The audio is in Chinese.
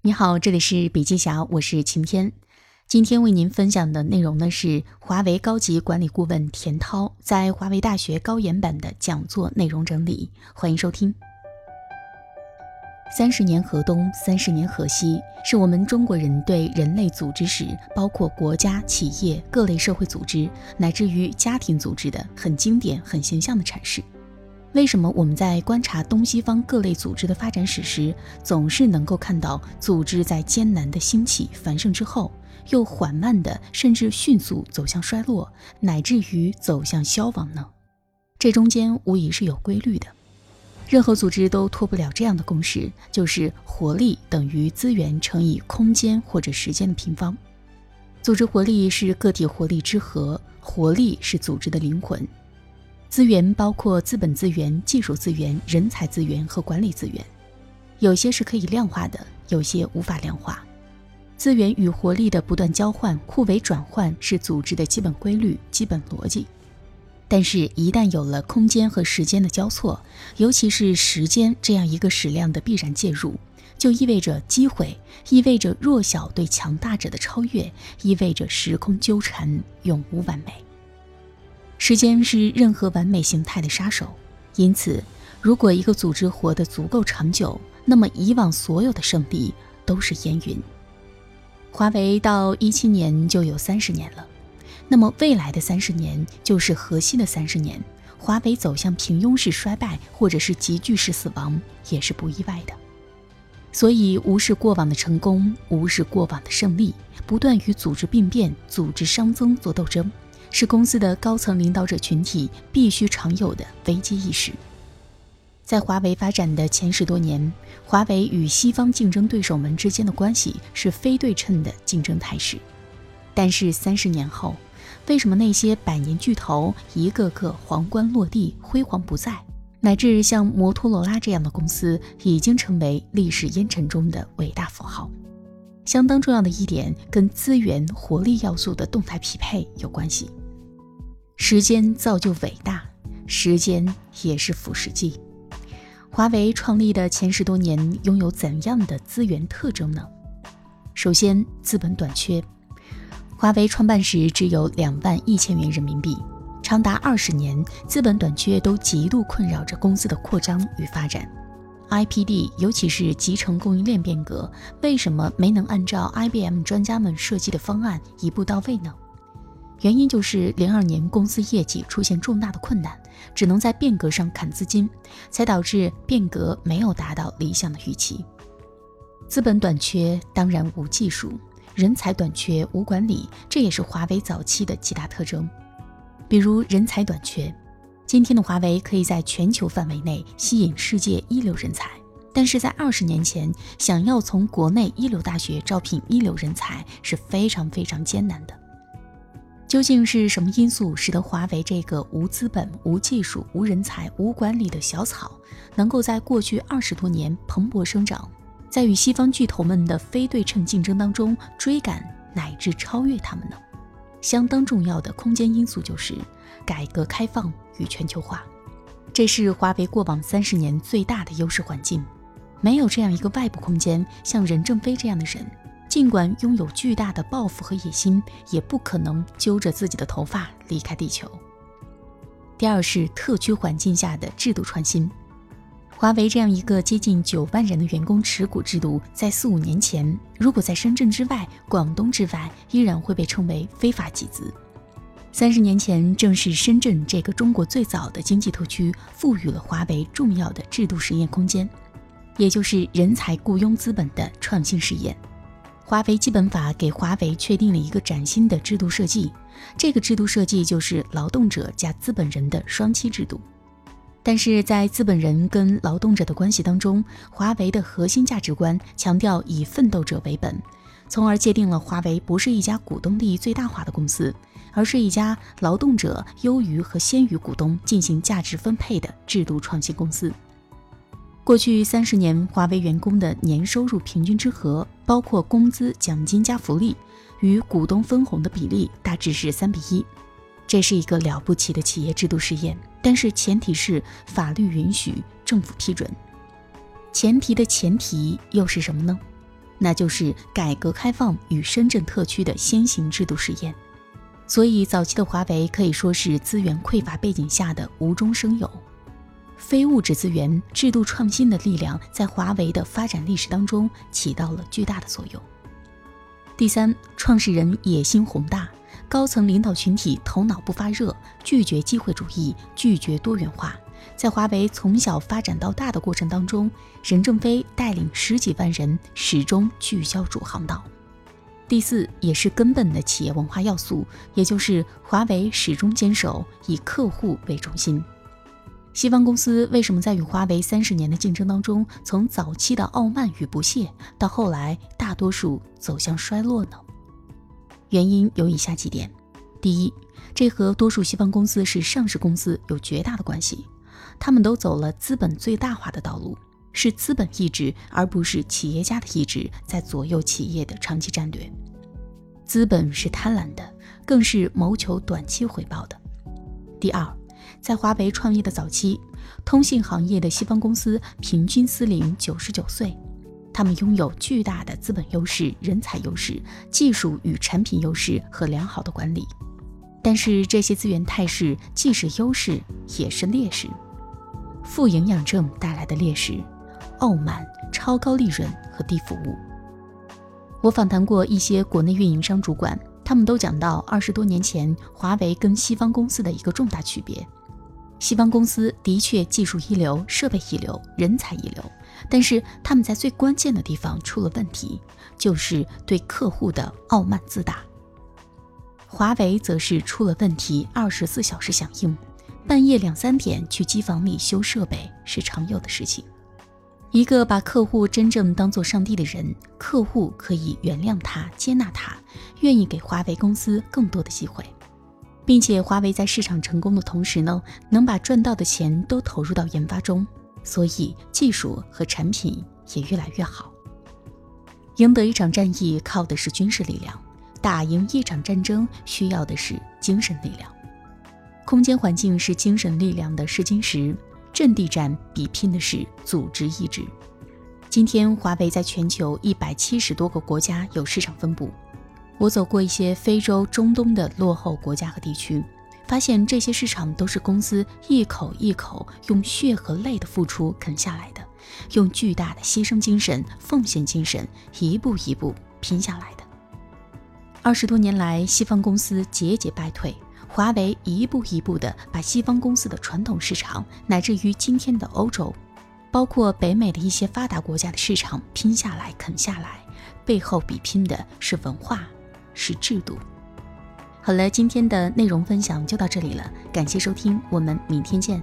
你好，这里是笔记侠，我是晴天。今天为您分享的内容呢是华为高级管理顾问田涛在华为大学高研版的讲座内容整理，欢迎收听。三十年河东，三十年河西，是我们中国人对人类组织史，包括国家、企业、各类社会组织，乃至于家庭组织的很经典、很形象的阐释。为什么我们在观察东西方各类组织的发展史时，总是能够看到组织在艰难的兴起繁盛之后，又缓慢的甚至迅速走向衰落，乃至于走向消亡呢？这中间无疑是有规律的。任何组织都脱不了这样的公式，就是活力等于资源乘以空间或者时间的平方。组织活力是个体活力之和，活力是组织的灵魂。资源包括资本资源、技术资源、人才资源和管理资源，有些是可以量化的，有些无法量化。资源与活力的不断交换、互为转换是组织的基本规律、基本逻辑。但是，一旦有了空间和时间的交错，尤其是时间这样一个矢量的必然介入，就意味着机会，意味着弱小对强大者的超越，意味着时空纠缠，永无完美。时间是任何完美形态的杀手，因此，如果一个组织活得足够长久，那么以往所有的胜利都是烟云。华为到一七年就有三十年了，那么未来的三十年就是核心的三十年。华为走向平庸式衰败，或者是急剧式死亡，也是不意外的。所以，无视过往的成功，无视过往的胜利，不断与组织病变、组织熵增做斗争。是公司的高层领导者群体必须常有的危机意识。在华为发展的前十多年，华为与西方竞争对手们之间的关系是非对称的竞争态势。但是三十年后，为什么那些百年巨头一个个皇冠落地、辉煌不再，乃至像摩托罗拉这样的公司已经成为历史烟尘中的伟大符号？相当重要的一点跟资源活力要素的动态匹配有关系。时间造就伟大，时间也是腐蚀剂。华为创立的前十多年拥有怎样的资源特征呢？首先，资本短缺。华为创办时只有两万一千元人民币，长达二十年，资本短缺都极度困扰着公司的扩张与发展。IPD，尤其是集成供应链变革，为什么没能按照 IBM 专家们设计的方案一步到位呢？原因就是零二年公司业绩出现重大的困难，只能在变革上砍资金，才导致变革没有达到理想的预期。资本短缺当然无技术，人才短缺无管理，这也是华为早期的几大特征。比如人才短缺，今天的华为可以在全球范围内吸引世界一流人才，但是在二十年前，想要从国内一流大学招聘一流人才是非常非常艰难的。究竟是什么因素使得华为这个无资本、无技术、无人才、无管理的小草，能够在过去二十多年蓬勃生长，在与西方巨头们的非对称竞争当中追赶乃至超越他们呢？相当重要的空间因素就是改革开放与全球化，这是华为过往三十年最大的优势环境。没有这样一个外部空间，像任正非这样的人。尽管拥有巨大的抱负和野心，也不可能揪着自己的头发离开地球。第二是特区环境下的制度创新。华为这样一个接近九万人的员工持股制度，在四五年前，如果在深圳之外、广东之外，依然会被称为非法集资。三十年前，正是深圳这个中国最早的经济特区，赋予了华为重要的制度实验空间，也就是人才雇佣资本的创新实验。华为基本法给华为确定了一个崭新的制度设计，这个制度设计就是劳动者加资本人的双栖制度。但是在资本人跟劳动者的关系当中，华为的核心价值观强调以奋斗者为本，从而界定了华为不是一家股东利益最大化的公司，而是一家劳动者优于和先于股东进行价值分配的制度创新公司。过去三十年，华为员工的年收入平均之和，包括工资、奖金加福利，与股东分红的比例大致是三比一。这是一个了不起的企业制度试验，但是前提是法律允许、政府批准。前提的前提又是什么呢？那就是改革开放与深圳特区的先行制度实验。所以，早期的华为可以说是资源匮乏背景下的无中生有。非物质资源制度创新的力量，在华为的发展历史当中起到了巨大的作用。第三，创始人野心宏大，高层领导群体头脑不发热，拒绝机会主义，拒绝多元化。在华为从小发展到大的过程当中，任正非带领十几万人始终聚焦主航道。第四，也是根本的企业文化要素，也就是华为始终坚守以客户为中心。西方公司为什么在与华为三十年的竞争当中，从早期的傲慢与不屑，到后来大多数走向衰落呢？原因有以下几点：第一，这和多数西方公司是上市公司有绝大的关系，他们都走了资本最大化的道路，是资本意志而不是企业家的意志在左右企业的长期战略。资本是贪婪的，更是谋求短期回报的。第二。在华为创业的早期，通信行业的西方公司平均司龄九十九岁，他们拥有巨大的资本优势、人才优势、技术与产品优势和良好的管理。但是这些资源态势既是优势也是劣势。负营养症带来的劣势：傲慢、超高利润和低服务。我访谈过一些国内运营商主管，他们都讲到二十多年前华为跟西方公司的一个重大区别。西方公司的确技术一流、设备一流、人才一流，但是他们在最关键的地方出了问题，就是对客户的傲慢自大。华为则是出了问题，二十四小时响应，半夜两三点去机房里修设备是常有的事情。一个把客户真正当做上帝的人，客户可以原谅他、接纳他，愿意给华为公司更多的机会。并且华为在市场成功的同时呢，能把赚到的钱都投入到研发中，所以技术和产品也越来越好。赢得一场战役靠的是军事力量，打赢一场战争需要的是精神力量。空间环境是精神力量的试金石，阵地战比拼的是组织意志。今天华为在全球一百七十多个国家有市场分布。我走过一些非洲、中东的落后国家和地区，发现这些市场都是公司一口一口用血和泪的付出啃下来的，用巨大的牺牲精神、奉献精神一步一步拼下来的。二十多年来，西方公司节节败退，华为一步一步地把西方公司的传统市场，乃至于今天的欧洲，包括北美的一些发达国家的市场拼下来、啃下来，背后比拼的是文化。是制度。好了，今天的内容分享就到这里了，感谢收听，我们明天见。